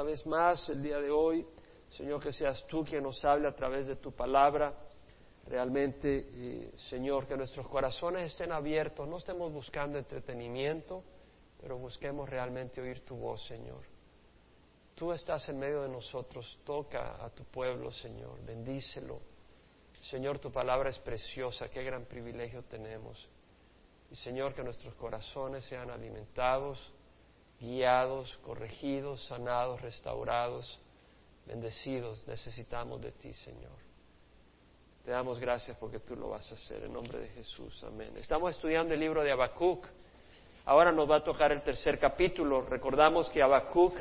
Una vez más, el día de hoy, Señor, que seas tú quien nos hable a través de tu palabra. Realmente, eh, Señor, que nuestros corazones estén abiertos, no estemos buscando entretenimiento, pero busquemos realmente oír tu voz, Señor. Tú estás en medio de nosotros, toca a tu pueblo, Señor, bendícelo. Señor, tu palabra es preciosa, qué gran privilegio tenemos. Y Señor, que nuestros corazones sean alimentados, guiados, corregidos, sanados, restaurados, bendecidos. Necesitamos de ti, Señor. Te damos gracias porque tú lo vas a hacer en nombre de Jesús. Amén. Estamos estudiando el libro de Habacuc. Ahora nos va a tocar el tercer capítulo. Recordamos que Habacuc,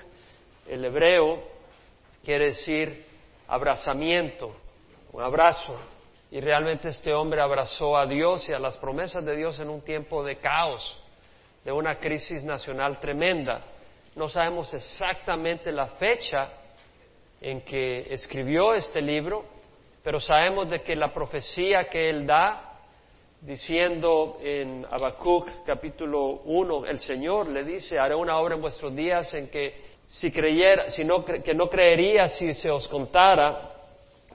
el hebreo, quiere decir abrazamiento, un abrazo. Y realmente este hombre abrazó a Dios y a las promesas de Dios en un tiempo de caos, de una crisis nacional tremenda. No sabemos exactamente la fecha en que escribió este libro, pero sabemos de que la profecía que él da, diciendo en Habacuc capítulo 1, el Señor le dice, haré una obra en vuestros días en que si creyera, si no, que no creería si se os contara,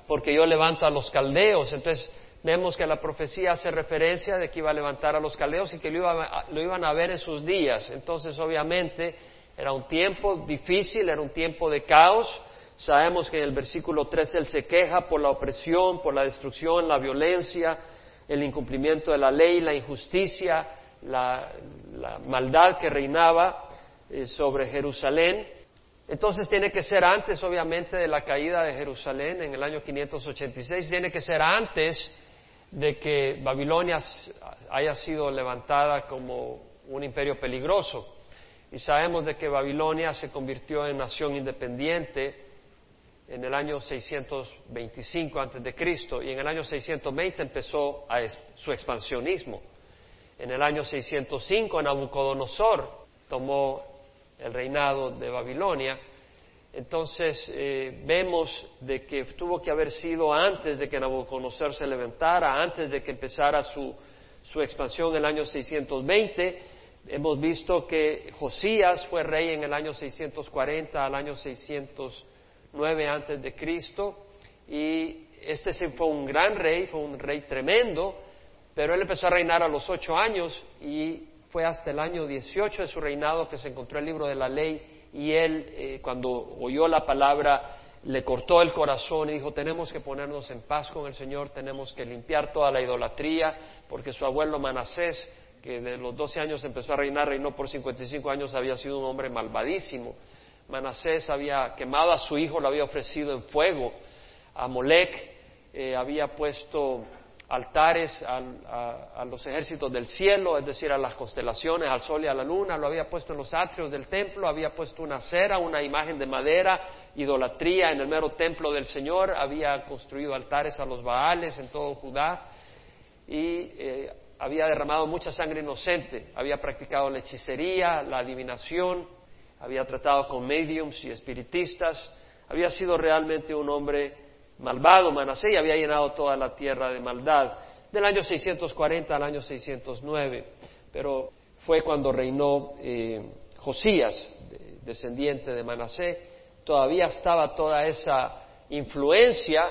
porque yo levanto a los caldeos. Entonces vemos que la profecía hace referencia de que iba a levantar a los caldeos y que lo, lo iban a ver en sus días. Entonces obviamente era un tiempo difícil, era un tiempo de caos. Sabemos que en el versículo 3 él se queja por la opresión, por la destrucción, la violencia, el incumplimiento de la ley, la injusticia, la, maldad que reinaba eh, sobre Jerusalén. Entonces tiene que ser antes, obviamente, de la caída de Jerusalén en el año 586, tiene que ser antes de que Babilonia haya sido levantada como un imperio peligroso. Y sabemos de que Babilonia se convirtió en nación independiente en el año 625 antes de Cristo y en el año 620 empezó su expansionismo. En el año 605 Nabucodonosor tomó el reinado de Babilonia. Entonces eh, vemos de que tuvo que haber sido antes de que Nabucodonosor se levantara, antes de que empezara su, su expansión en el año 620. Hemos visto que Josías fue rey en el año 640 al año 609 antes de Cristo y este fue un gran rey, fue un rey tremendo, pero él empezó a reinar a los ocho años y fue hasta el año 18 de su reinado que se encontró el libro de la ley y él, eh, cuando oyó la palabra, le cortó el corazón y dijo, tenemos que ponernos en paz con el Señor, tenemos que limpiar toda la idolatría, porque su abuelo Manasés, que de los 12 años empezó a reinar, reinó por 55 años, había sido un hombre malvadísimo. Manasés había quemado a su hijo, lo había ofrecido en fuego. A Molec eh, había puesto altares a, los ejércitos del cielo, es decir, a las constelaciones, al sol y a la luna, lo había puesto en los atrios del templo, había puesto una cera, una imagen de madera, idolatría en el mero templo del Señor, había construido altares a los Baales en todo Judá y eh, había derramado mucha sangre inocente, había practicado la hechicería, la adivinación, había tratado con mediums y espiritistas, había sido realmente un hombre malvado Manasé y había llenado toda la tierra de maldad, del año 640 al año 609. Pero fue cuando reinó eh, Josías, descendiente de Manasé, todavía estaba toda esa influencia,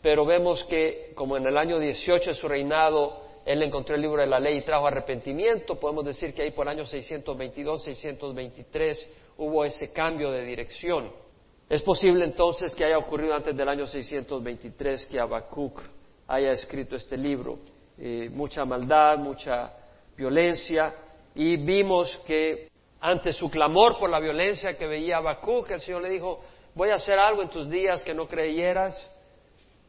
pero vemos que como en el año 18 de su reinado él encontró el libro de la ley y trajo arrepentimiento, podemos decir que ahí por el año 622, 623 hubo ese cambio de dirección. Es posible entonces que haya ocurrido antes del año 623 que Habacuc haya escrito este libro. Eh, mucha maldad, mucha violencia, y vimos que ante su clamor por la violencia que veía Habacuc, el Señor le dijo, voy a hacer algo en tus días que no creyeras,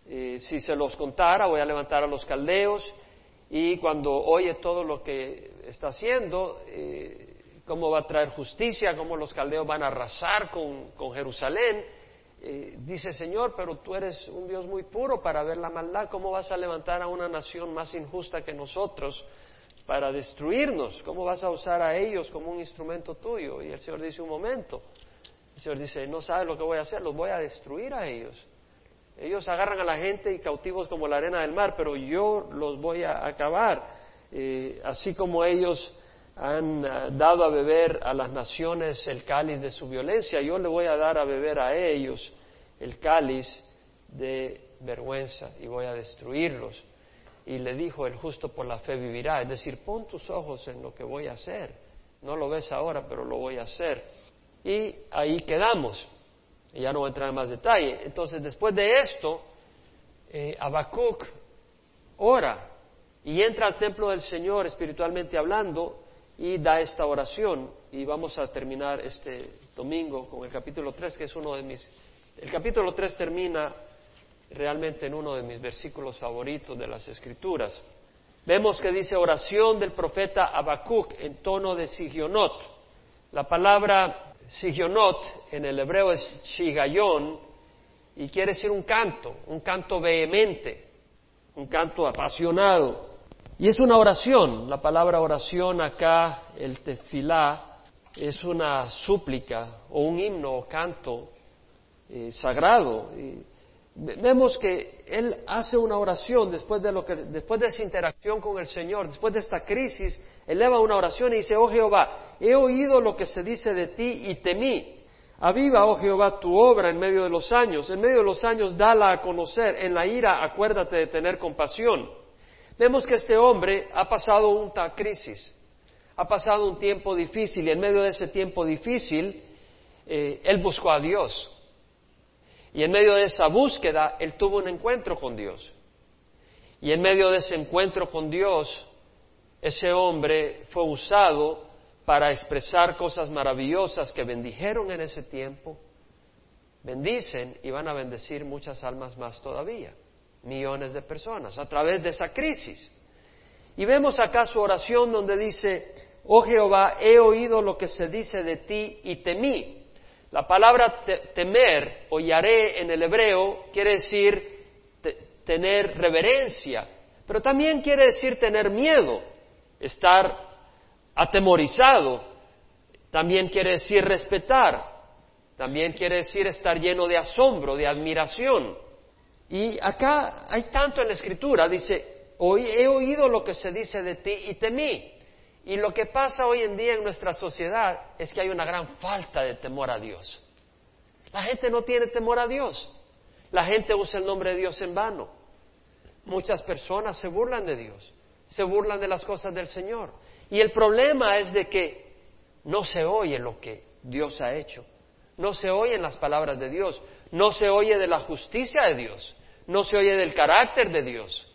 eh, si se los contara, voy a levantar a los caldeos, y cuando oye todo lo que está haciendo, eh, cómo va a traer justicia, cómo los caldeos van a arrasar con, Jerusalén. Eh, dice, Señor, pero tú eres un Dios muy puro para ver la maldad, ¿cómo vas a levantar a una nación más injusta que nosotros para destruirnos? ¿Cómo vas a usar a ellos como un instrumento tuyo? Y el Señor dice, un momento, el Señor dice, no sabes lo que voy a hacer, los voy a destruir a ellos. Ellos agarran a la gente y cautivos como la arena del mar, pero yo los voy a acabar. Eh, así como ellos han ah, dado a beber a las naciones el cáliz de su violencia, yo le voy a dar a beber a ellos el cáliz de vergüenza y voy a destruirlos. Y le dijo, el justo por la fe vivirá. Es decir, pon tus ojos en lo que voy a hacer. No lo ves ahora, pero lo voy a hacer. Y ahí quedamos. Ya no voy a entrar en más detalle. Entonces, después de esto, eh, ora y entra al templo del Señor espiritualmente hablando y da esta oración. Y vamos a terminar este domingo con el capítulo 3, que es uno de mis... El capítulo 3 termina realmente en uno de mis versículos favoritos de las Escrituras. Vemos que dice oración del profeta Habacuc en tono de sigionot. La palabra sigionot en el hebreo es shigayón y quiere decir un canto, un canto vehemente, un canto apasionado. Y es una oración, la palabra oración acá, el tefilá, es una súplica o un himno o canto eh, sagrado. vemos que él hace una oración después de, lo que, después de esa interacción con el Señor, después de esta crisis, eleva una oración y dice, oh Jehová, he oído lo que se dice de ti y temí. Aviva, oh Jehová, tu obra en medio de los años. En medio de los años, dala a conocer. En la ira, acuérdate de tener compasión. Vemos que este hombre ha pasado una crisis, ha pasado un tiempo difícil y en medio de ese tiempo difícil eh, él buscó a Dios. Y en medio de esa búsqueda él tuvo un encuentro con Dios. Y en medio de ese encuentro con Dios, ese hombre fue usado para expresar cosas maravillosas que bendijeron en ese tiempo, bendicen y van a bendecir muchas almas más todavía millones de personas a través de esa crisis. Y vemos acá su oración donde dice, oh Jehová, he oído lo que se dice de ti y temí. La palabra temer o yaré en el hebreo quiere decir tener reverencia, pero también quiere decir tener miedo, estar atemorizado, también quiere decir respetar, también quiere decir estar lleno de asombro, de admiración. Y acá hay tanto en la escritura, dice, hoy he oído lo que se dice de ti y temí. Y lo que pasa hoy en día en nuestra sociedad es que hay una gran falta de temor a Dios. La gente no tiene temor a Dios. La gente usa el nombre de Dios en vano. Muchas personas se burlan de Dios, se burlan de las cosas del Señor. Y el problema es de que no se oye lo que Dios ha hecho, no se oyen las palabras de Dios, no se oye de la justicia de Dios, no se oye del carácter de Dios,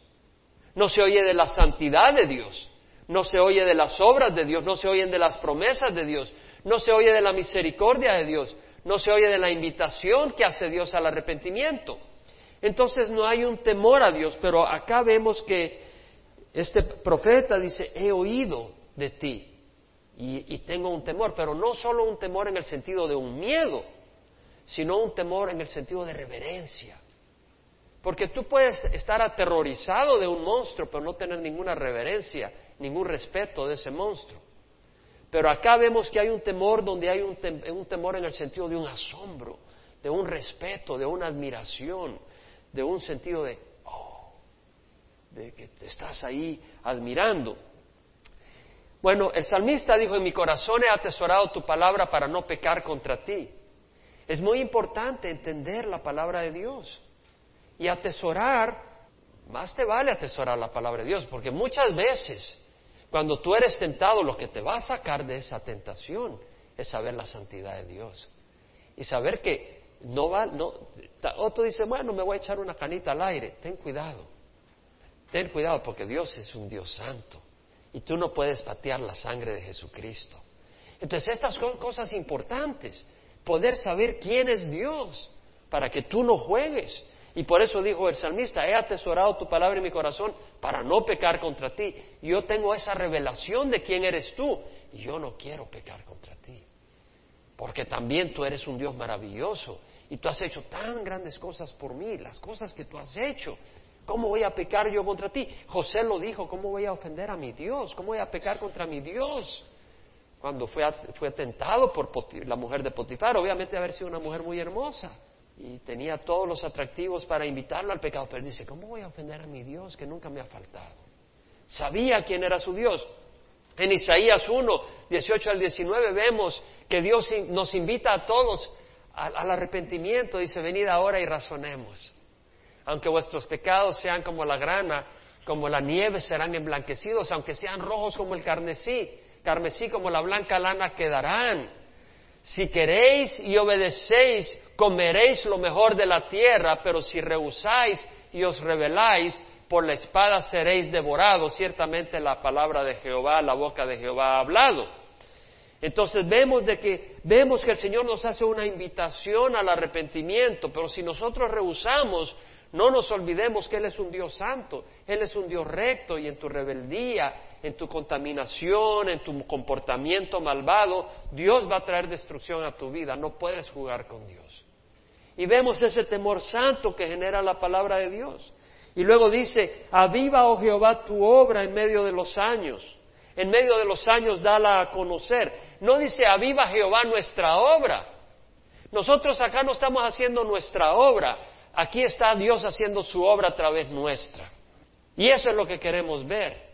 no se oye de la santidad de Dios, no se oye de las obras de Dios, no se oyen de las promesas de Dios, no se oye de la misericordia de Dios, no se oye de la invitación que hace Dios al arrepentimiento. Entonces no hay un temor a Dios, pero acá vemos que este profeta dice, he oído de ti y, y, tengo un temor, pero no solo un temor en el sentido de un miedo, sino un temor en el sentido de reverencia. Porque tú puedes estar aterrorizado de un monstruo, pero no tener ninguna reverencia, ningún respeto de ese monstruo. Pero acá vemos que hay un temor donde hay un, temor en el sentido de un asombro, de un respeto, de una admiración, de un sentido de, oh, de que te estás ahí admirando. Bueno, el salmista dijo, en mi corazón he atesorado tu palabra para no pecar contra ti. Es muy importante entender la palabra de Dios. Y atesorar, más te vale atesorar la palabra de Dios, porque muchas veces cuando tú eres tentado, lo que te va a sacar de esa tentación es saber la santidad de Dios. Y saber que no va, no, otro dice, bueno, me voy a echar una canita al aire. Ten cuidado. Ten cuidado porque Dios es un Dios santo. Y tú no puedes patear la sangre de Jesucristo. Entonces, estas son cosas importantes. Poder saber quién es Dios para que tú no juegues. Y por eso dijo el salmista, he atesorado tu palabra en mi corazón para no pecar contra ti. Yo tengo esa revelación de quién eres tú y yo no quiero pecar contra ti. Porque también tú eres un Dios maravilloso y tú has hecho tan grandes cosas por mí, las cosas que tú has hecho. ¿Cómo voy a pecar yo contra ti? José lo dijo, ¿cómo voy a ofender a mi Dios? ¿Cómo voy a pecar contra mi Dios? Cuando fue, fue tentado por la mujer de Potifar, obviamente haber sido una mujer muy hermosa y tenía todos los atractivos para invitarlo al pecado, pero dice, ¿cómo voy a ofender a mi Dios que nunca me ha faltado? Sabía quién era su Dios. En Isaías 1, 18 al 19 vemos que Dios nos invita a todos al, arrepentimiento. Dice, venid ahora y razonemos. Aunque vuestros pecados sean como la grana, como la nieve serán emblanquecidos, aunque sean rojos como el carmesí, carmesí como la blanca lana quedarán. Si queréis y obedecéis, comeréis lo mejor de la tierra, pero si rehusáis y os rebeláis, por la espada seréis devorados. Ciertamente la palabra de Jehová, la boca de Jehová ha hablado. Entonces vemos de que vemos que el Señor nos hace una invitación al arrepentimiento, pero si nosotros rehusamos, no nos olvidemos que Él es un Dios santo, Él es un Dios recto y en tu rebeldía, en tu contaminación, en tu comportamiento malvado, Dios va a traer destrucción a tu vida, no puedes jugar con Dios. Y vemos ese temor santo que genera la palabra de Dios. Y luego dice, aviva, oh Jehová, tu obra en medio de los años. En medio de los años dala a conocer. No dice, aviva Jehová nuestra obra. Nosotros acá no estamos haciendo nuestra obra. Aquí está Dios haciendo su obra a través nuestra. Y eso es lo que queremos ver.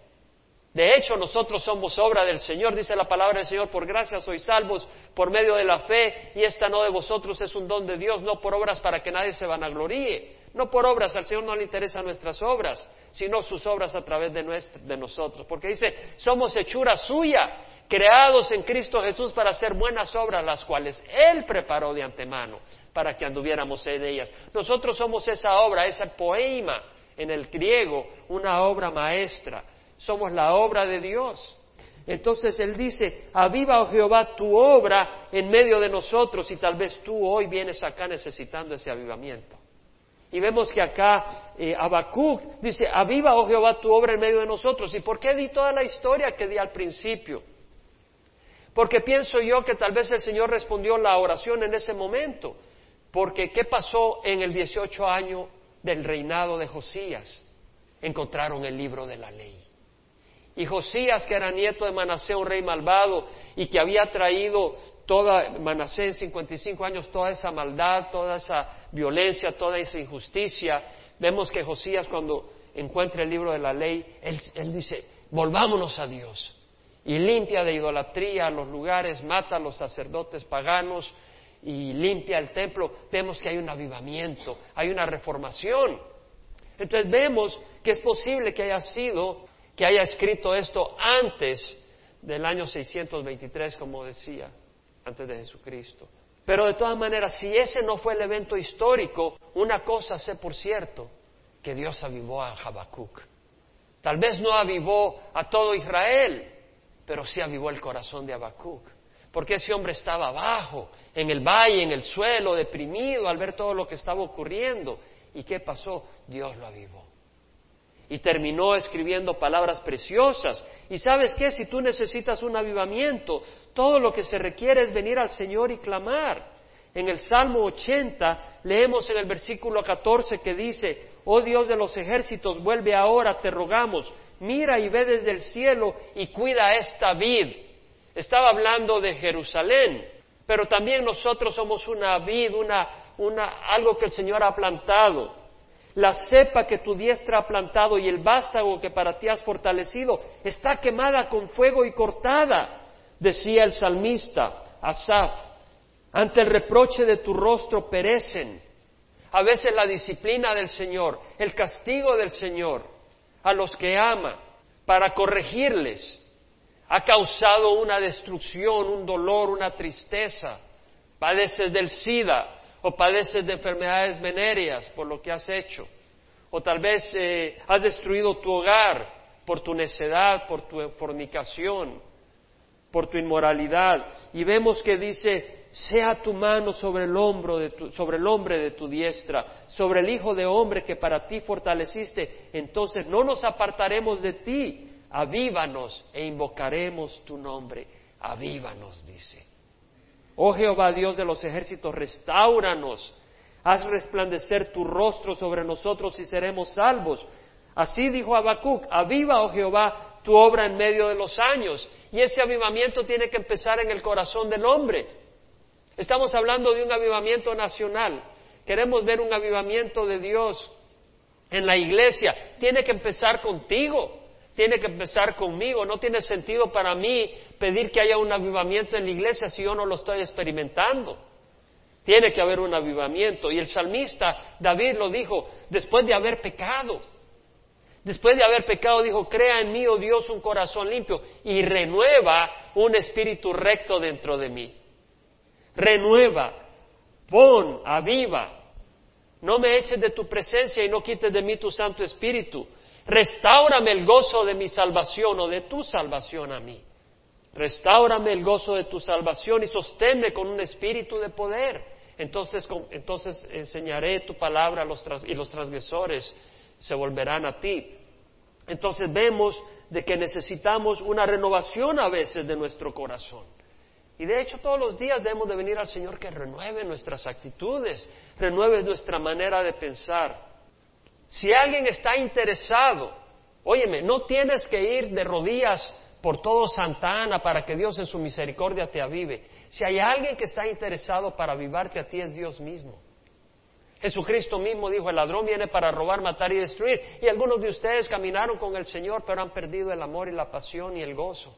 De hecho, nosotros somos obra del Señor, dice la palabra del Señor, por gracia sois salvos por medio de la fe, y esta no de vosotros es un don de Dios, no por obras para que nadie se vanagloríe. No por obras, al Señor no le interesan nuestras obras, sino sus obras a través de, de nosotros. Porque dice, somos hechura suya, creados en Cristo Jesús para hacer buenas obras, las cuales Él preparó de antemano para que anduviéramos en ellas. Nosotros somos esa obra, ese poema en el griego, una obra maestra somos la obra de Dios. Entonces Él dice, aviva, oh Jehová, tu obra en medio de nosotros y tal vez tú hoy vienes acá necesitando ese avivamiento. Y vemos que acá eh, dice, aviva, oh Jehová, tu obra en medio de nosotros. ¿Y por qué di toda la historia que di al principio? Porque pienso yo que tal vez el Señor respondió la oración en ese momento. Porque ¿qué pasó en el 18 año del reinado de Josías? Encontraron el libro de la ley. Y Josías, que era nieto de Manasé, un rey malvado, y que había traído toda, Manasé en 55 años, toda esa maldad, toda esa violencia, toda esa injusticia, vemos que Josías cuando encuentra el libro de la ley, él dice, volvámonos a Dios. Y limpia de idolatría los lugares, mata a los sacerdotes paganos y limpia el templo. Vemos que hay un avivamiento, hay una reformación. Entonces vemos que es posible que haya sido que haya escrito esto antes del año 623, como decía, antes de Jesucristo. Pero de todas maneras, si ese no fue el evento histórico, una cosa sé por cierto, que Dios avivó a Habacuc. Tal vez no avivó a todo Israel, pero sí avivó el corazón de Habacuc. Porque ese hombre estaba abajo, en el valle, en el suelo, deprimido al ver todo lo que estaba ocurriendo. ¿Y qué pasó? Dios lo avivó y terminó escribiendo palabras preciosas. Y sabes qué, si tú necesitas un avivamiento, todo lo que se requiere es venir al Señor y clamar. En el Salmo 80 leemos en el versículo 14 que dice, oh Dios de los ejércitos, vuelve ahora, te rogamos, mira y ve desde el cielo y cuida esta vid. Estaba hablando de Jerusalén, pero también nosotros somos una vid, una, una, algo que el Señor ha plantado. La cepa que tu diestra ha plantado y el vástago que para ti has fortalecido está quemada con fuego y cortada, decía el salmista Asaf. Ante el reproche de tu rostro perecen. A veces la disciplina del Señor, el castigo del Señor a los que ama para corregirles ha causado una destrucción, un dolor, una tristeza. Padeces del SIDA, o padeces de enfermedades venéreas por lo que has hecho, o tal vez eh, has destruido tu hogar por tu necedad, por tu fornicación, por tu inmoralidad. Y vemos que dice, sea tu mano sobre el hombro de tu, sobre el hombre de tu diestra, sobre el hijo de hombre que para ti fortaleciste, entonces no nos apartaremos de ti, avívanos e invocaremos tu nombre, avívanos, dice. Oh Jehová Dios de los ejércitos, restauranos, haz resplandecer tu rostro sobre nosotros y seremos salvos. Así dijo Habacuc, aviva, oh Jehová, tu obra en medio de los años. Y ese avivamiento tiene que empezar en el corazón del hombre. Estamos hablando de un avivamiento nacional. Queremos ver un avivamiento de Dios en la iglesia. Tiene que empezar contigo. Tiene que empezar conmigo. No tiene sentido para mí pedir que haya un avivamiento en la iglesia si yo no lo estoy experimentando. Tiene que haber un avivamiento. Y el salmista David lo dijo después de haber pecado. Después de haber pecado dijo, crea en mí, oh Dios, un corazón limpio y renueva un espíritu recto dentro de mí. Renueva, pon, aviva. No me eches de tu presencia y no quites de mí tu Santo Espíritu. Restáurame el gozo de mi salvación o de tu salvación a mí. Restáurame el gozo de tu salvación y sosténme con un espíritu de poder. Entonces, entonces enseñaré tu palabra a los y los transgresores se volverán a ti. Entonces vemos de que necesitamos una renovación a veces de nuestro corazón. Y de hecho todos los días debemos de venir al Señor que renueve nuestras actitudes, renueve nuestra manera de pensar. Si alguien está interesado, óyeme, no tienes que ir de rodillas por todo Santa Ana para que Dios en su misericordia te avive. Si hay alguien que está interesado para avivarte a ti es Dios mismo. Jesucristo mismo dijo, el ladrón viene para robar, matar y destruir. Y algunos de ustedes caminaron con el Señor, pero han perdido el amor y la pasión y el gozo.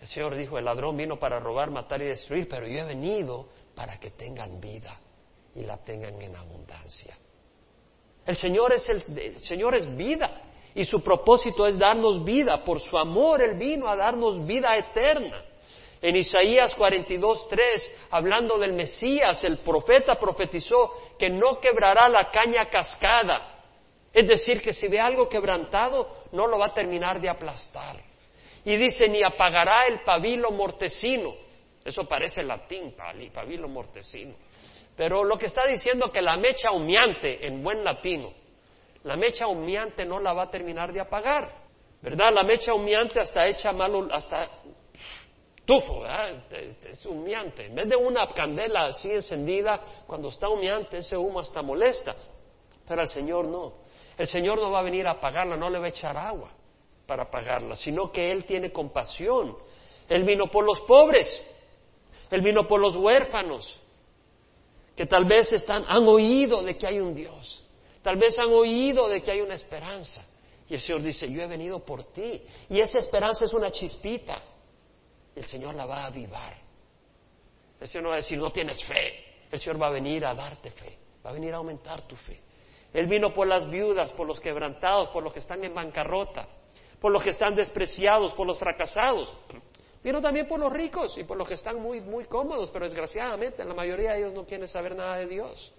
El Señor dijo, el ladrón vino para robar, matar y destruir, pero yo he venido para que tengan vida y la tengan en abundancia. El Señor es, el, Señor es vida y su propósito es darnos vida. Por su amor Él vino a darnos vida eterna. En Isaías 42.3, hablando del Mesías, el profeta profetizó que no quebrará la caña cascada. Es decir, que si ve algo quebrantado, no lo va a terminar de aplastar. Y dice, ni apagará el pabilo mortecino. Eso parece latín, pabilo mortecino. Pero lo que está diciendo que la mecha humeante, en buen latino, la mecha humeante no la va a terminar de apagar. ¿Verdad? La mecha humeante hasta echa malo, hasta tufo, ¿verdad? Es humeante. En vez de una candela así encendida, cuando está humeante, ese humo hasta molesta. Pero al Señor no. El Señor no va a venir a apagarla, no le va a echar agua para pagarla, sino que Él tiene compasión. Él vino por los pobres, Él vino por los huérfanos, que tal vez están, han oído de que hay un Dios, tal vez han oído de que hay una esperanza. Y el Señor dice, yo he venido por ti. Y esa esperanza es una chispita. El Señor la va a avivar. El Señor no va a decir, no tienes fe. El Señor va a venir a darte fe, va a venir a aumentar tu fe. Él vino por las viudas, por los quebrantados, por los que están en bancarrota por los que están despreciados, por los fracasados. Vino también por los ricos y por los que están muy, muy cómodos, pero desgraciadamente la mayoría de ellos no quieren saber nada de Dios.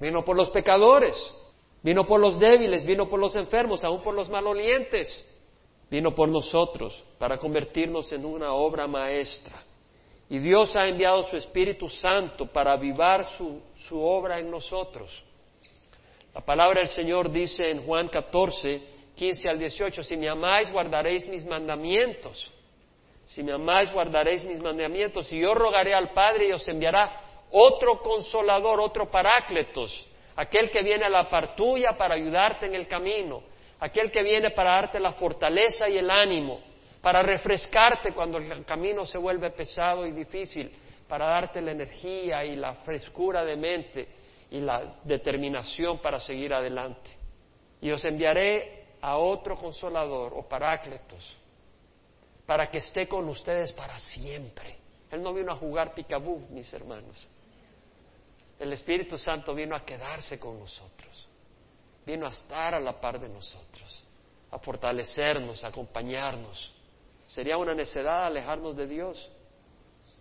Vino por los pecadores, vino por los débiles, vino por los enfermos, aún por los malolientes. Vino por nosotros para convertirnos en una obra maestra. Y Dios ha enviado su Espíritu Santo para avivar su, su obra en nosotros. La palabra del Señor dice en Juan 14, 15 al 18, si me amáis, guardaréis mis mandamientos. Si me amáis, guardaréis mis mandamientos. Y yo rogaré al Padre y os enviará otro consolador, otro parácletos, aquel que viene a la par tuya para ayudarte en el camino, aquel que viene para darte la fortaleza y el ánimo, para refrescarte cuando el camino se vuelve pesado y difícil, para darte la energía y la frescura de mente y la determinación para seguir adelante. Y os enviaré a otro consolador o parácletos para que esté con ustedes para siempre. Él no vino a jugar picabú, mis hermanos. El Espíritu Santo vino a quedarse con nosotros. Vino a estar a la par de nosotros, a fortalecernos, a acompañarnos. Sería una necedad alejarnos de Dios.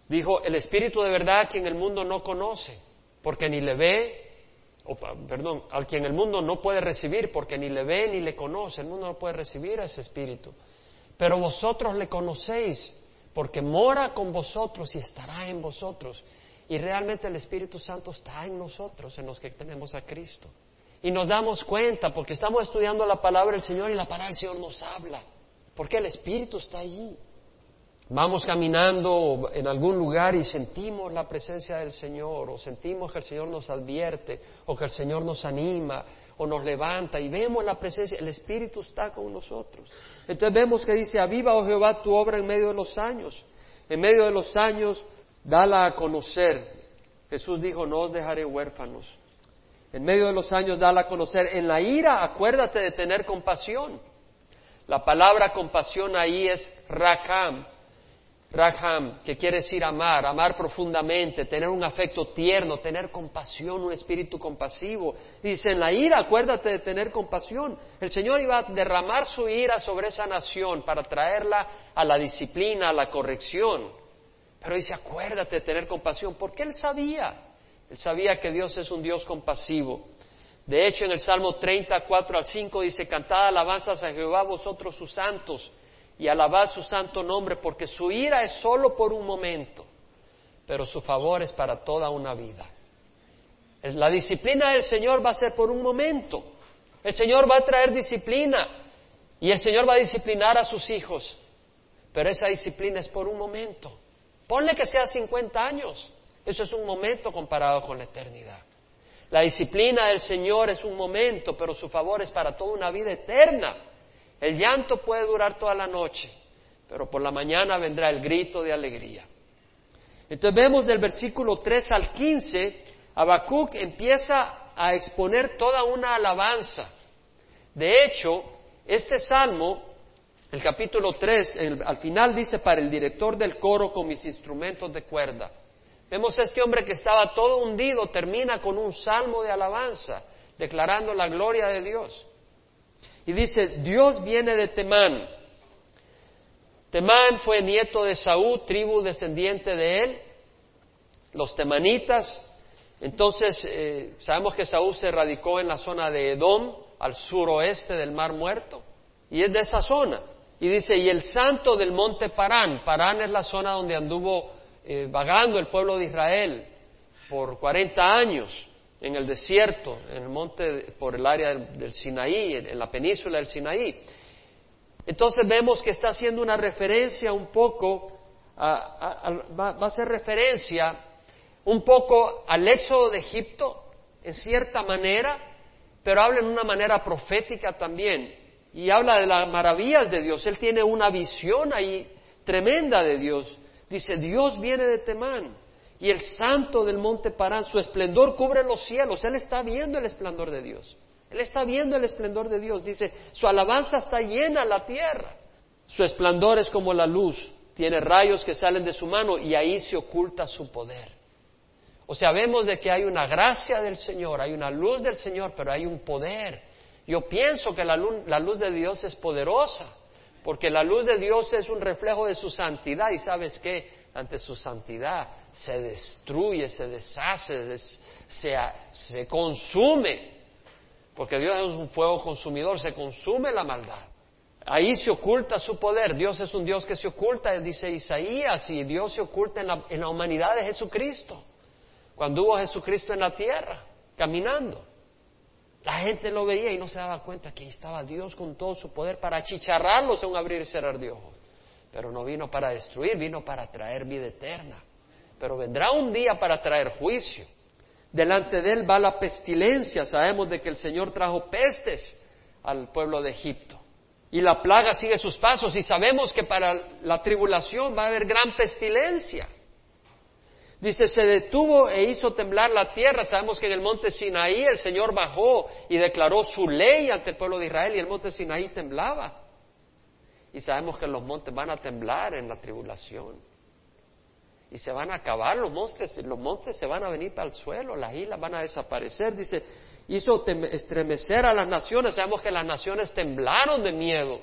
Dijo, el Espíritu de verdad quien el mundo no conoce, porque ni le ve o, perdón, al quien el mundo no puede recibir porque ni le ve ni le conoce, el mundo no puede recibir a ese espíritu. Pero vosotros le conocéis porque mora con vosotros y estará en vosotros. Y realmente el Espíritu Santo está en nosotros, en los que tenemos a Cristo. Y nos damos cuenta porque estamos estudiando la palabra del Señor y la palabra del Señor nos habla. Porque el Espíritu está allí. Vamos caminando en algún lugar y sentimos la presencia del Señor, o sentimos que el Señor nos advierte, o que el Señor nos anima, o nos levanta, y vemos la presencia, el Espíritu está con nosotros. Entonces vemos que dice, aviva, oh Jehová, tu obra en medio de los años. En medio de los años, dala a conocer. Jesús dijo, no os dejaré huérfanos. En medio de los años, dala a conocer. En la ira, acuérdate de tener compasión. La palabra compasión ahí es rakam, Raham, que quiere decir amar, amar profundamente, tener un afecto tierno, tener compasión, un espíritu compasivo. Dice, en la ira, acuérdate de tener compasión. El Señor iba a derramar su ira sobre esa nación para traerla a la disciplina, a la corrección. Pero dice, acuérdate de tener compasión, porque Él sabía, Él sabía que Dios es un Dios compasivo. De hecho, en el Salmo 34 al 5 dice, cantad alabanzas a Jehová vosotros sus santos y alabad su santo nombre, porque su ira es solo por un momento, pero su favor es para toda una vida. La disciplina del Señor va a ser por un momento. El Señor va a traer disciplina y el Señor va a disciplinar a sus hijos, pero esa disciplina es por un momento. Ponle que sea 50 años, eso es un momento comparado con la eternidad. La disciplina del Señor es un momento, pero su favor es para toda una vida eterna. El llanto puede durar toda la noche, pero por la mañana vendrá el grito de alegría. Entonces vemos del versículo 3 al 15, Habacuc empieza a exponer toda una alabanza. De hecho, este salmo, el capítulo 3, al final dice para el director del coro con mis instrumentos de cuerda. Vemos a este hombre que estaba todo hundido, termina con un salmo de alabanza, declarando la gloria de Dios. Y dice, Dios viene de Temán. Temán fue nieto de Saúl, tribu descendiente de él. Los temanitas. Entonces, eh, sabemos que Saúl se radicó en la zona de Edom, al suroeste del Mar Muerto. Y es de esa zona. Y dice, y el santo del monte Parán. Parán es la zona donde anduvo eh, vagando el pueblo de Israel por 40 años en el desierto, en el monte, por el área del, Sinaí, en, la península del Sinaí. Entonces vemos que está haciendo una referencia un poco, va, a hacer referencia un poco al éxodo de Egipto, en cierta manera, pero habla en una manera profética también. Y habla de las maravillas de Dios. Él tiene una visión ahí tremenda de Dios. Dice, Dios viene de Temán y el santo del monte Parán, su esplendor cubre los cielos. Él está viendo el esplendor de Dios. Él está viendo el esplendor de Dios. Dice, su alabanza está llena la tierra. Su esplendor es como la luz. Tiene rayos que salen de su mano y ahí se oculta su poder. O sea, vemos de que hay una gracia del Señor, hay una luz del Señor, pero hay un poder. Yo pienso que la luz, la luz de Dios es poderosa, porque la luz de Dios es un reflejo de su santidad y sabes qué, ante su santidad, se destruye, se deshace, se, consume, porque Dios es un fuego consumidor, se consume la maldad. Ahí se oculta su poder. Dios es un Dios que se oculta, dice Isaías, y Dios se oculta en la, en la, humanidad de Jesucristo. Cuando hubo Jesucristo en la tierra, caminando, la gente lo veía y no se daba cuenta que ahí estaba Dios con todo su poder para achicharrarlos en un abrir y cerrar de ojos. Pero no vino para destruir, vino para traer vida eterna. Pero vendrá un día para traer juicio. Delante de él va la pestilencia. Sabemos de que el Señor trajo pestes al pueblo de Egipto. Y la plaga sigue sus pasos y sabemos que para la tribulación va a haber gran pestilencia. Dice, se detuvo e hizo temblar la tierra. Sabemos que en el monte Sinaí el Señor bajó y declaró su ley ante el pueblo de Israel y el monte Sinaí temblaba. Y sabemos que los montes van a temblar en la tribulación. Y se van a acabar los montes, los montes se van a venir para el suelo, las islas van a desaparecer. Dice, hizo estremecer a las naciones. Sabemos que las naciones temblaron de miedo.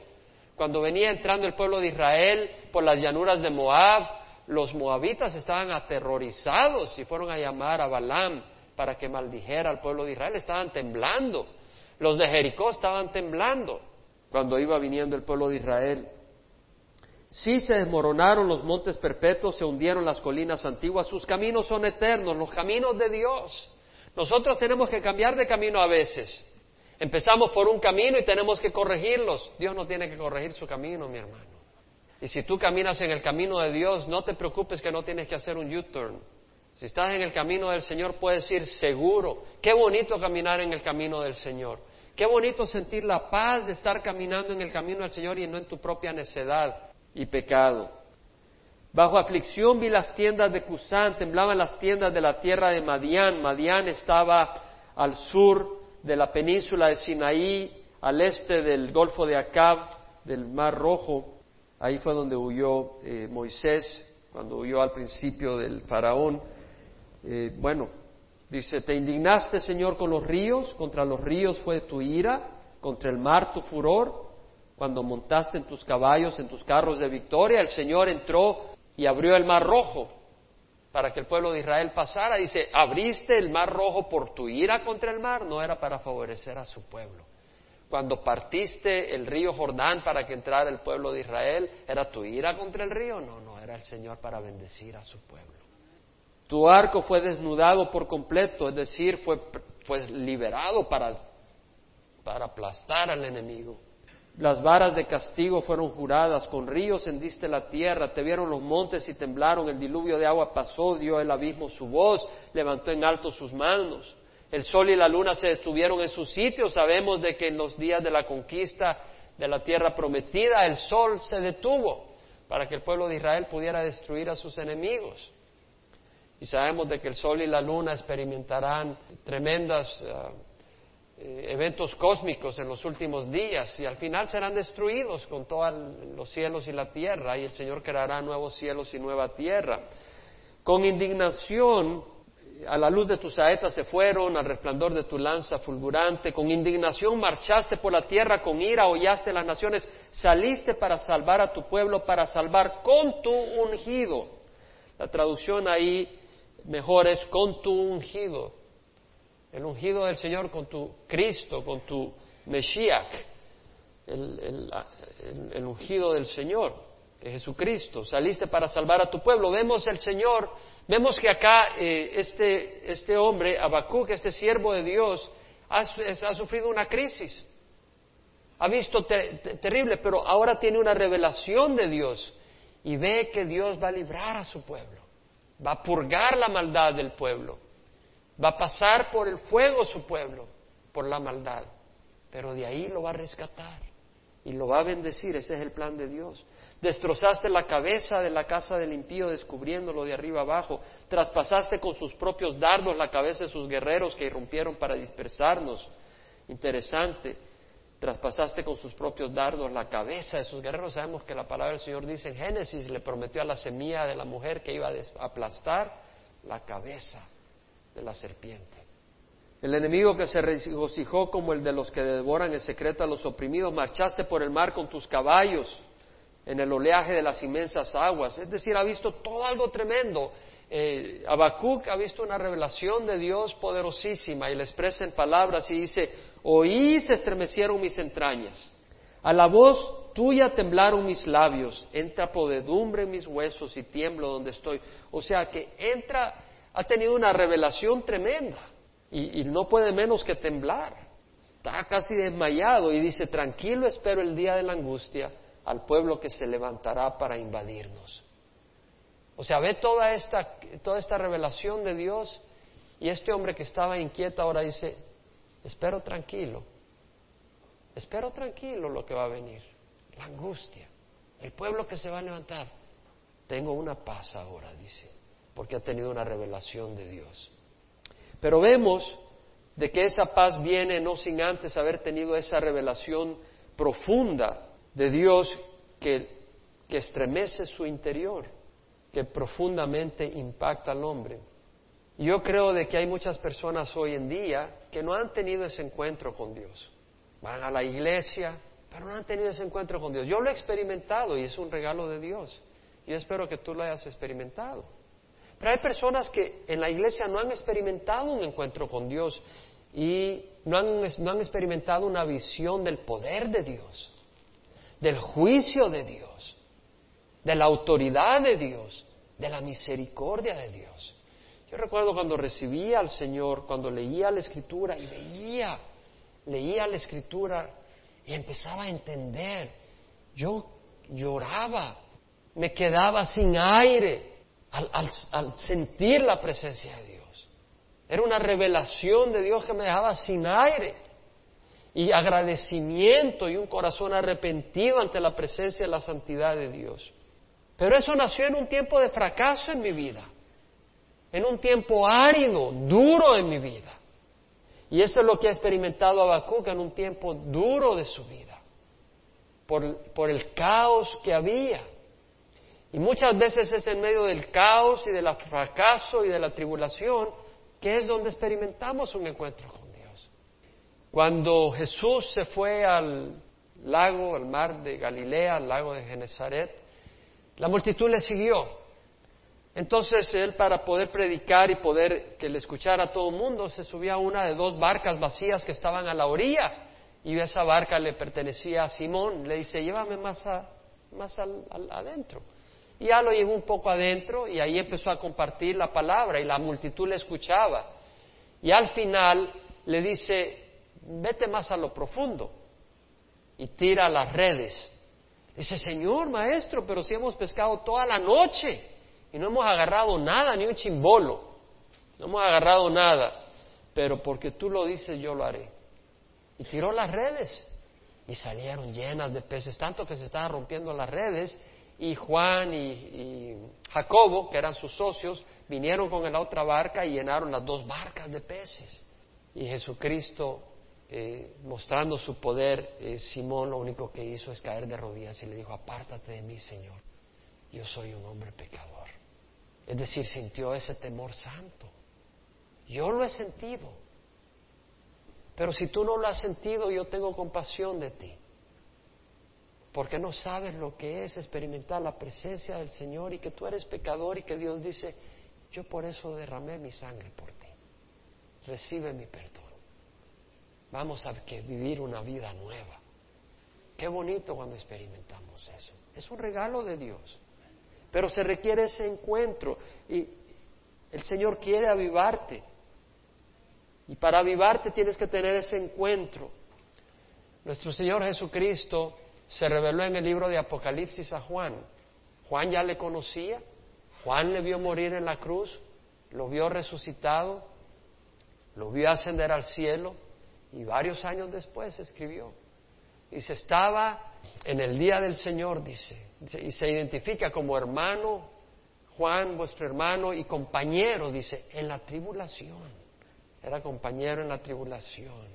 Cuando venía entrando el pueblo de Israel por las llanuras de Moab, los moabitas estaban aterrorizados y fueron a llamar a Balaam para que maldijera al pueblo de Israel. Estaban temblando. Los de Jericó estaban temblando cuando iba viniendo el pueblo de Israel. Sí se desmoronaron los montes perpetuos, se hundieron las colinas antiguas, sus caminos son eternos, los caminos de Dios. Nosotros tenemos que cambiar de camino a veces. Empezamos por un camino y tenemos que corregirlos. Dios no tiene que corregir su camino, mi hermano. Y si tú caminas en el camino de Dios, no te preocupes que no tienes que hacer un U-turn. Si estás en el camino del Señor, puedes ir seguro. Qué bonito caminar en el camino del Señor. Qué bonito sentir la paz de estar caminando en el camino del Señor y no en tu propia necedad y pecado. Bajo aflicción vi las tiendas de Cusán, temblaban las tiendas de la tierra de Madián. Madián estaba al sur de la península de Sinaí, al este del Golfo de Acab, del Mar Rojo, ahí fue donde huyó eh, Moisés, cuando huyó al principio del faraón. Eh, bueno, dice, te indignaste, Señor, con los ríos, contra los ríos fue tu ira, contra el mar tu furor, cuando montaste en tus caballos, en tus carros de victoria, el Señor entró y abrió el mar rojo para que el pueblo de Israel pasara. Dice, abriste el mar rojo por tu ira contra el mar, no era para favorecer a su pueblo. Cuando partiste el río Jordán para que entrara el pueblo de Israel, ¿era tu ira contra el río? No, no, era el Señor para bendecir a su pueblo. Tu arco fue desnudado por completo, es decir, fue, fue liberado para, aplastar al enemigo. Las varas de castigo fueron juradas, con ríos hendiste la tierra, te vieron los montes y temblaron, el diluvio de agua pasó, dio el abismo su voz, levantó en alto sus manos. El sol y la luna se estuvieron en su sitio, sabemos de que en los días de la conquista de la tierra prometida el sol se detuvo para que el pueblo de Israel pudiera destruir a sus enemigos. Y sabemos de que el sol y la luna experimentarán tremendas ah, eh, eventos cósmicos en los últimos días y al final serán destruidos con todos los cielos y la tierra y el Señor creará nuevos cielos y nueva tierra. Con indignación a la luz de tus saetas se fueron, al resplandor de tu lanza fulgurante, con indignación marchaste por la tierra, con ira hollaste las naciones, saliste para salvar a tu pueblo, para salvar con tu ungido. La traducción ahí mejor es con tu ungido el ungido del Señor con tu Cristo, con tu Mesías, el, ungido del Señor, Jesucristo. Saliste para salvar a tu pueblo. Vemos el Señor, vemos que acá eh, este, este hombre, Habacuc, este siervo de Dios, ha, sufrido una crisis. Ha visto terrible, pero ahora tiene una revelación de Dios y ve que Dios va a librar a su pueblo, va a purgar la maldad del pueblo Va a pasar por el fuego su pueblo, por la maldad, pero de ahí lo va a rescatar y lo va a bendecir. Ese es el plan de Dios. Destrozaste la cabeza de la casa del impío, descubriéndolo de arriba abajo. Traspasaste con sus propios dardos la cabeza de sus guerreros que irrumpieron para dispersarnos. Interesante. Traspasaste con sus propios dardos la cabeza de sus guerreros. Sabemos que la palabra del Señor dice en Génesis, le prometió a la semilla de la mujer que iba a aplastar la cabeza de la serpiente. El enemigo que se regocijó como el de los que devoran en secreto a los oprimidos, marchaste por el mar con tus caballos en el oleaje de las inmensas aguas. Es decir, ha visto todo algo tremendo. Eh, Habacuc ha visto una revelación de Dios poderosísima y le expresa en palabras y dice, oí se estremecieron mis entrañas. A la voz tuya temblaron mis labios, entra podedumbre en mis huesos y tiemblo donde estoy. O sea que entra ha tenido una revelación tremenda y, no puede menos que temblar. Está casi desmayado y dice, tranquilo espero el día de la angustia al pueblo que se levantará para invadirnos. O sea, ve toda esta, toda esta revelación de Dios y este hombre que estaba inquieto ahora dice, espero tranquilo, espero tranquilo lo que va a venir, la angustia, el pueblo que se va a levantar. Tengo una paz ahora, dice porque ha tenido una revelación de Dios. Pero vemos de que esa paz viene no sin antes haber tenido esa revelación profunda de Dios que, que estremece su interior, que profundamente impacta al hombre. Yo creo de que hay muchas personas hoy en día que no han tenido ese encuentro con Dios. Van a la iglesia, pero no han tenido ese encuentro con Dios. Yo lo he experimentado y es un regalo de Dios. Y espero que tú lo hayas experimentado. Pero hay personas que en la iglesia no han experimentado un encuentro con Dios y no han, no han experimentado una visión del poder de Dios, del juicio de Dios, de la autoridad de Dios, de la misericordia de Dios. Yo recuerdo cuando recibía al Señor, cuando leía la Escritura y veía, leía la Escritura y empezaba a entender. Yo lloraba, me quedaba sin aire, al, sentir la presencia de Dios. Era una revelación de Dios que me dejaba sin aire y agradecimiento y un corazón arrepentido ante la presencia de la santidad de Dios. Pero eso nació en un tiempo de fracaso en mi vida, en un tiempo árido, duro en mi vida. Y eso es lo que ha experimentado Habacuc en un tiempo duro de su vida. por, el caos que había. Y muchas veces es en medio del caos y del fracaso y de la tribulación que es donde experimentamos un encuentro con Dios. Cuando Jesús se fue al lago, al mar de Galilea, al lago de Genezaret, la multitud le siguió. Entonces él para poder predicar y poder que le escuchara a todo el mundo se subía a una de dos barcas vacías que estaban a la orilla y esa barca le pertenecía a Simón, le dice, llévame más, más adentro. Y ya lo llevó un poco adentro y ahí empezó a compartir la palabra y la multitud le escuchaba. Y al final le dice, vete más a lo profundo y tira las redes. Dice, Señor, maestro, pero si hemos pescado toda la noche y no hemos agarrado nada, ni un chimbolo, no hemos agarrado nada, pero porque tú lo dices, yo lo haré y tiró las redes y salieron llenas de peces, tanto que se estaban rompiendo las redes y Juan y, Jacobo, que eran sus socios, vinieron con la otra barca y llenaron las dos barcas de peces. Y Jesucristo, eh, mostrando su poder, eh, Simón lo único que hizo es caer de rodillas y le dijo, apártate de mí, Señor, yo soy un hombre pecador. Es decir, sintió ese temor santo. Yo lo he sentido. Pero si tú no lo has sentido, yo tengo compasión de ti. Porque no sabes lo que es experimentar la presencia del Señor y que tú eres pecador y que Dios dice, yo por eso derramé mi sangre por ti. Recibe mi perdón. Vamos a vivir una vida nueva. Qué bonito cuando experimentamos eso. Es un regalo de Dios. Pero se requiere ese encuentro y el Señor quiere avivarte. Y para avivarte tienes que tener ese encuentro. Nuestro Señor Jesucristo se reveló en el libro de Apocalipsis a Juan. Juan ya le conocía, Juan le vio morir en la cruz, lo vio resucitado, lo vio ascender al cielo y varios años después escribió. Dice, estaba en el día del Señor, dice, y se identifica como hermano, Juan, vuestro hermano y compañero, dice, en la tribulación era compañero en la tribulación,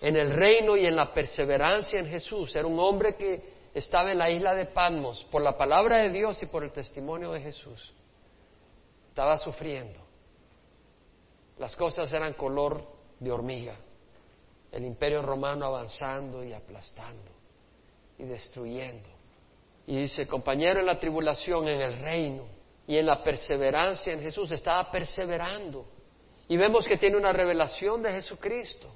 en el reino y en la perseverancia en Jesús. Era un hombre que estaba en la isla de Patmos por la palabra de Dios y por el testimonio de Jesús. Estaba sufriendo. Las cosas eran color de hormiga. El imperio romano avanzando y aplastando y destruyendo. Y dice, compañero en la tribulación, en el reino y en la perseverancia en Jesús, estaba perseverando y vemos que tiene una revelación de Jesucristo.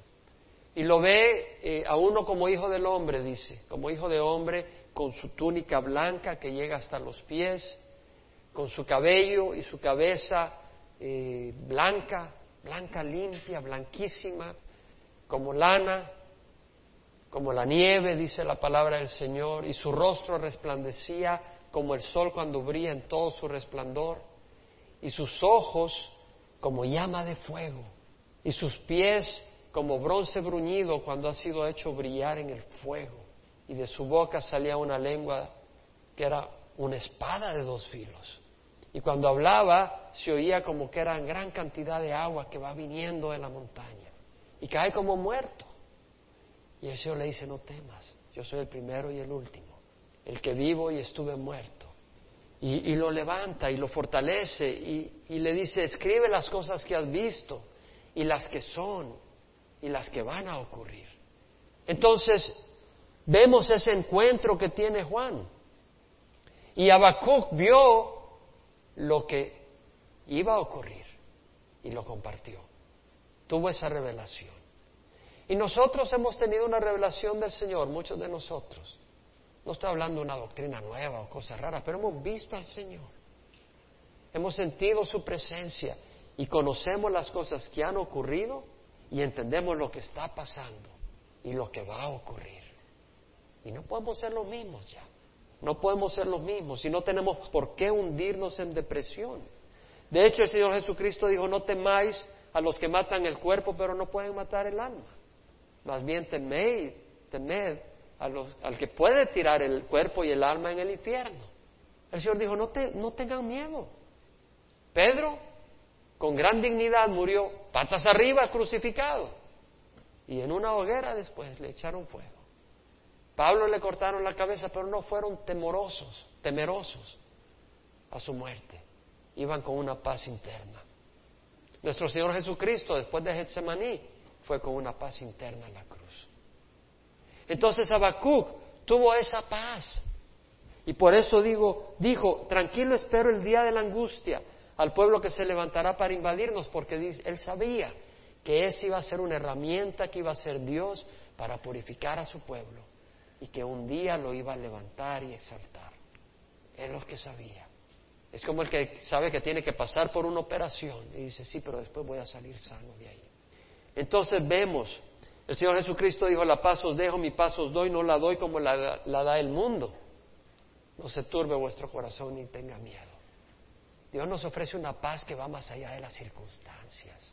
Y lo ve eh, a uno como hijo del hombre, dice, como hijo de hombre, con su túnica blanca que llega hasta los pies, con su cabello y su cabeza eh, blanca, blanca limpia, blanquísima, como lana, como la nieve, dice la palabra del Señor, y su rostro resplandecía como el sol cuando brilla en todo su resplandor, y sus ojos como llama de fuego y sus pies como bronce bruñido cuando ha sido hecho brillar en el fuego. Y de su boca salía una lengua que era una espada de dos filos. Y cuando hablaba se oía como que era gran cantidad de agua que va viniendo de la montaña. Y cae como muerto. Y el Señor le dice, no temas, yo soy el primero y el último, el que vivo y estuve muerto y, lo levanta y lo fortalece y, le dice, escribe las cosas que has visto y las que son y las que van a ocurrir. Entonces, vemos ese encuentro que tiene Juan. Y Habacuc vio lo que iba a ocurrir y lo compartió. Tuvo esa revelación. Y nosotros hemos tenido una revelación del Señor, muchos de nosotros. No estoy hablando de una doctrina nueva o cosas raras, pero hemos visto al Señor. Hemos sentido su presencia y conocemos las cosas que han ocurrido y entendemos lo que está pasando y lo que va a ocurrir. Y no podemos ser los mismos ya. No podemos ser los mismos y no tenemos por qué hundirnos en depresión. De hecho, el Señor Jesucristo dijo, no temáis a los que matan el cuerpo, pero no pueden matar el alma. Más bien temed, temed al que puede tirar el cuerpo y el alma en el infierno. El Señor dijo, no, te, no tengan miedo. Pedro, con gran dignidad, murió patas arriba, crucificado. Y en una hoguera después le echaron fuego. Pablo le cortaron la cabeza, pero no fueron temorosos, temerosos a su muerte. Iban con una paz interna. Nuestro Señor Jesucristo, después de Getsemaní, fue con una paz interna en la cruz. Entonces Habacuc tuvo esa paz. Y por eso digo, dijo, tranquilo espero el día de la angustia al pueblo que se levantará para invadirnos, porque él sabía que esa iba a ser una herramienta que iba a ser Dios para purificar a su pueblo y que un día lo iba a levantar y exaltar. Es lo que sabía. Es como el que sabe que tiene que pasar por una operación y dice, sí, pero después voy a salir sano de ahí. Entonces vemos, el Señor Jesucristo dijo, la paz os dejo, mi paz os doy, no la doy como la, la da el mundo. No se turbe vuestro corazón ni tenga miedo. Dios nos ofrece una paz que va más allá de las circunstancias.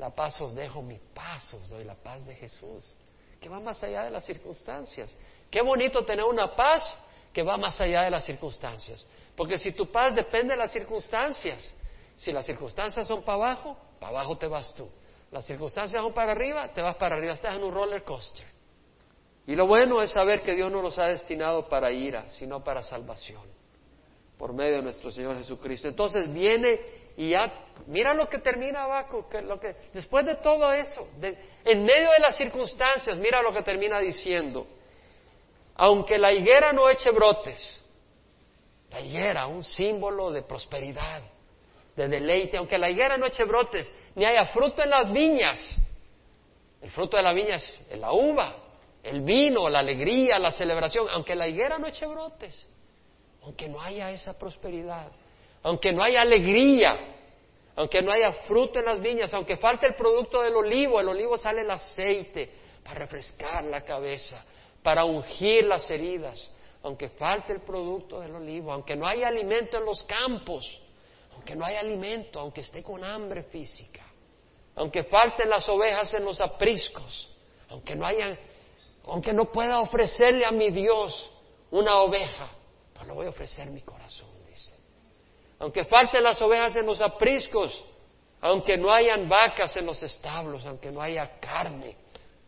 La paz os dejo, mi paz os doy, la paz de Jesús, que va más allá de las circunstancias. Qué bonito tener una paz que va más allá de las circunstancias. Porque si tu paz depende de las circunstancias, si las circunstancias son para abajo, para abajo te vas tú. Las circunstancias son para arriba, te vas para arriba, estás en un roller coaster. Y lo bueno es saber que Dios no nos ha destinado para ira, sino para salvación, por medio de nuestro Señor Jesucristo. Entonces viene y ya, mira lo que termina abajo, que lo que, después de todo eso, en medio de las circunstancias, mira lo que termina diciendo. Aunque la higuera no eche brotes, la higuera, un símbolo de prosperidad, de deleite, aunque la higuera no eche brotes, ni haya fruto en las viñas. El fruto de la viña es la uva, el vino, la alegría, la celebración, aunque la higuera no eche brotes, aunque no haya esa prosperidad, aunque no haya alegría, aunque no haya fruto en las viñas, aunque falte el producto del olivo, el olivo sale el aceite para refrescar la cabeza, para ungir las heridas, aunque falte el producto del olivo, aunque no haya alimento en los campos, aunque no haya alimento, aunque esté con hambre física, aunque falten las ovejas en los apriscos, aunque no haya aunque no pueda ofrecerle a mi Dios una oveja, pues le voy a ofrecer mi corazón, dice. Aunque falten las ovejas en los apriscos, aunque no hayan vacas en los establos, aunque no haya carne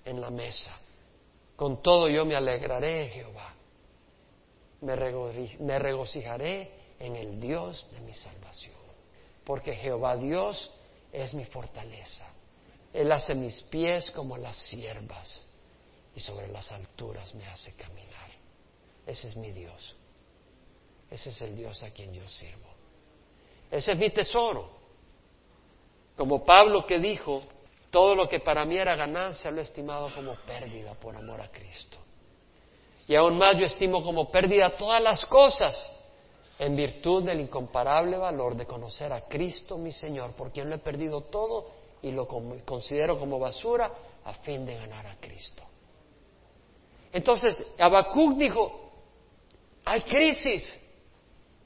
en la mesa, con todo yo me alegraré Jehová. Me, regocijaré en el Dios de mi salvación. Porque Jehová Dios es mi fortaleza. Él hace mis pies como las siervas y sobre las alturas me hace caminar. Ese es mi Dios. Ese es el Dios a quien yo sirvo. Ese es mi tesoro. Como Pablo que dijo, todo lo que para mí era ganancia lo he estimado como pérdida por amor a Cristo. Y aún más yo estimo como pérdida todas las cosas en virtud del incomparable valor de conocer a Cristo mi Señor, por quien lo he perdido todo y lo considero como basura a fin de ganar a Cristo. Entonces, Habacuc dijo, hay crisis,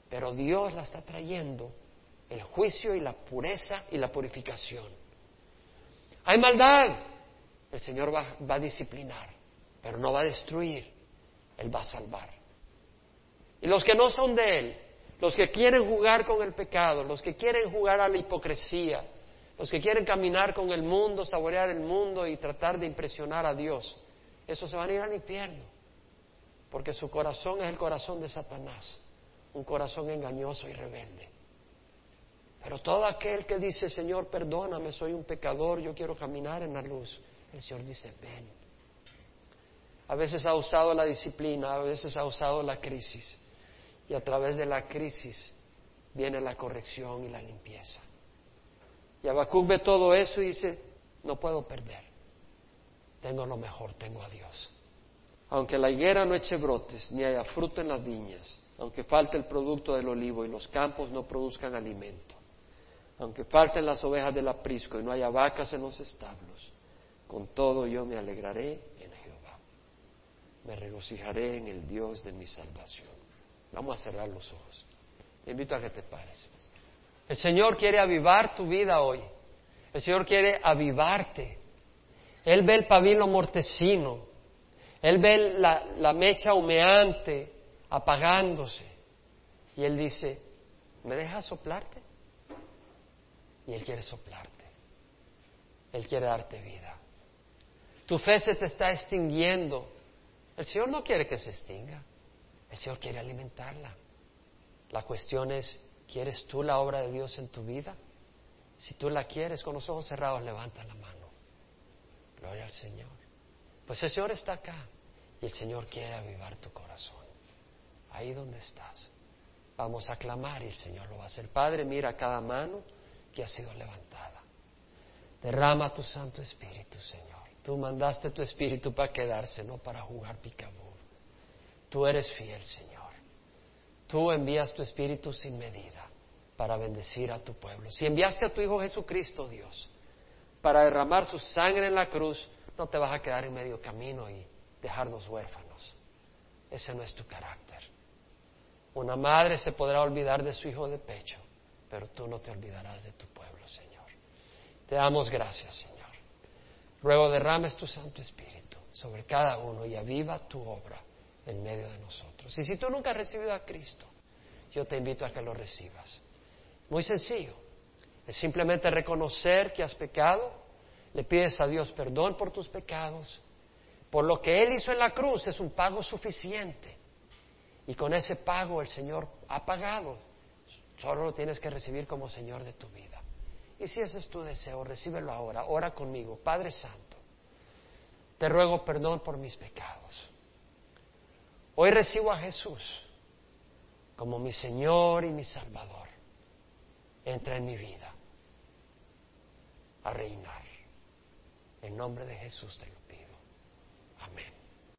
pero Dios la está trayendo, el juicio y la pureza y la purificación. Hay maldad, el Señor va, va a disciplinar, pero no va a destruir, Él va a salvar. Y los que no son de Él, los que quieren jugar con el pecado, los que quieren jugar a la hipocresía, los que quieren caminar con el mundo, saborear el mundo y tratar de impresionar a Dios, esos se van a ir al infierno, porque su corazón es el corazón de Satanás, un corazón engañoso y rebelde. Pero todo aquel que dice, Señor, perdóname, soy un pecador, yo quiero caminar en la luz, el Señor dice, ven. A veces ha usado la disciplina, a veces ha usado la crisis, y a través de la crisis viene la corrección y la limpieza. Y Habacuc ve todo eso y dice, no puedo perder tengo lo mejor, tengo a Dios. Aunque la higuera no eche brotes, ni haya fruto en las viñas, aunque falte el producto del olivo y los campos no produzcan alimento, aunque falten las ovejas del aprisco y no haya vacas en los establos, con todo yo me alegraré en. Me regocijaré en el Dios de mi salvación. Vamos a cerrar los ojos. Te invito a que te pares. El Señor quiere avivar tu vida hoy. El Señor quiere avivarte. Él ve el pabilo mortecino, Él ve la, mecha humeante apagándose. Y Él dice, ¿me dejas soplarte? Y Él quiere soplarte. Él quiere darte vida. Tu fe se te está extinguiendo El Señor no quiere que se extinga, el Señor quiere alimentarla. La cuestión es, ¿quieres tú la obra de Dios en tu vida? Si tú la quieres, con los ojos cerrados, levanta la mano. Gloria al Señor. Pues el Señor está acá y el Señor quiere avivar tu corazón. Ahí donde estás. Vamos a clamar y el Señor lo va a hacer. Padre, mira cada mano que ha sido levantada. Derrama tu Santo Espíritu, Señor. Tú mandaste tu Espíritu para quedarse, no para jugar picabú. Tú eres fiel, Señor. Tú envías tu Espíritu sin medida para bendecir a tu pueblo. Si enviaste a tu Hijo Jesucristo, Dios, para derramar su sangre en la cruz, no te vas a quedar en medio camino y dejarnos huérfanos. Ese no es tu carácter. Una madre se podrá olvidar de su hijo de pecho, pero tú no te olvidarás de tu pueblo, Señor. Te damos gracias, Señor. Luego derrames tu Santo Espíritu sobre cada uno y aviva tu obra en medio de nosotros. Y si tú nunca has recibido a Cristo, yo te invito a que lo recibas. Muy sencillo. Es simplemente reconocer que has pecado, le pides a Dios perdón por tus pecados, por lo que Él hizo en la cruz es un pago suficiente. Y con ese pago el Señor ha pagado. Solo lo tienes que recibir como Señor de tu vida. Y si ese es tu deseo, recíbelo ahora. Ora conmigo. Padre Santo, te ruego perdón por mis pecados. Hoy recibo a Jesús como mi Señor y mi Salvador. Entra en mi vida a reinar. En nombre de Jesús te lo.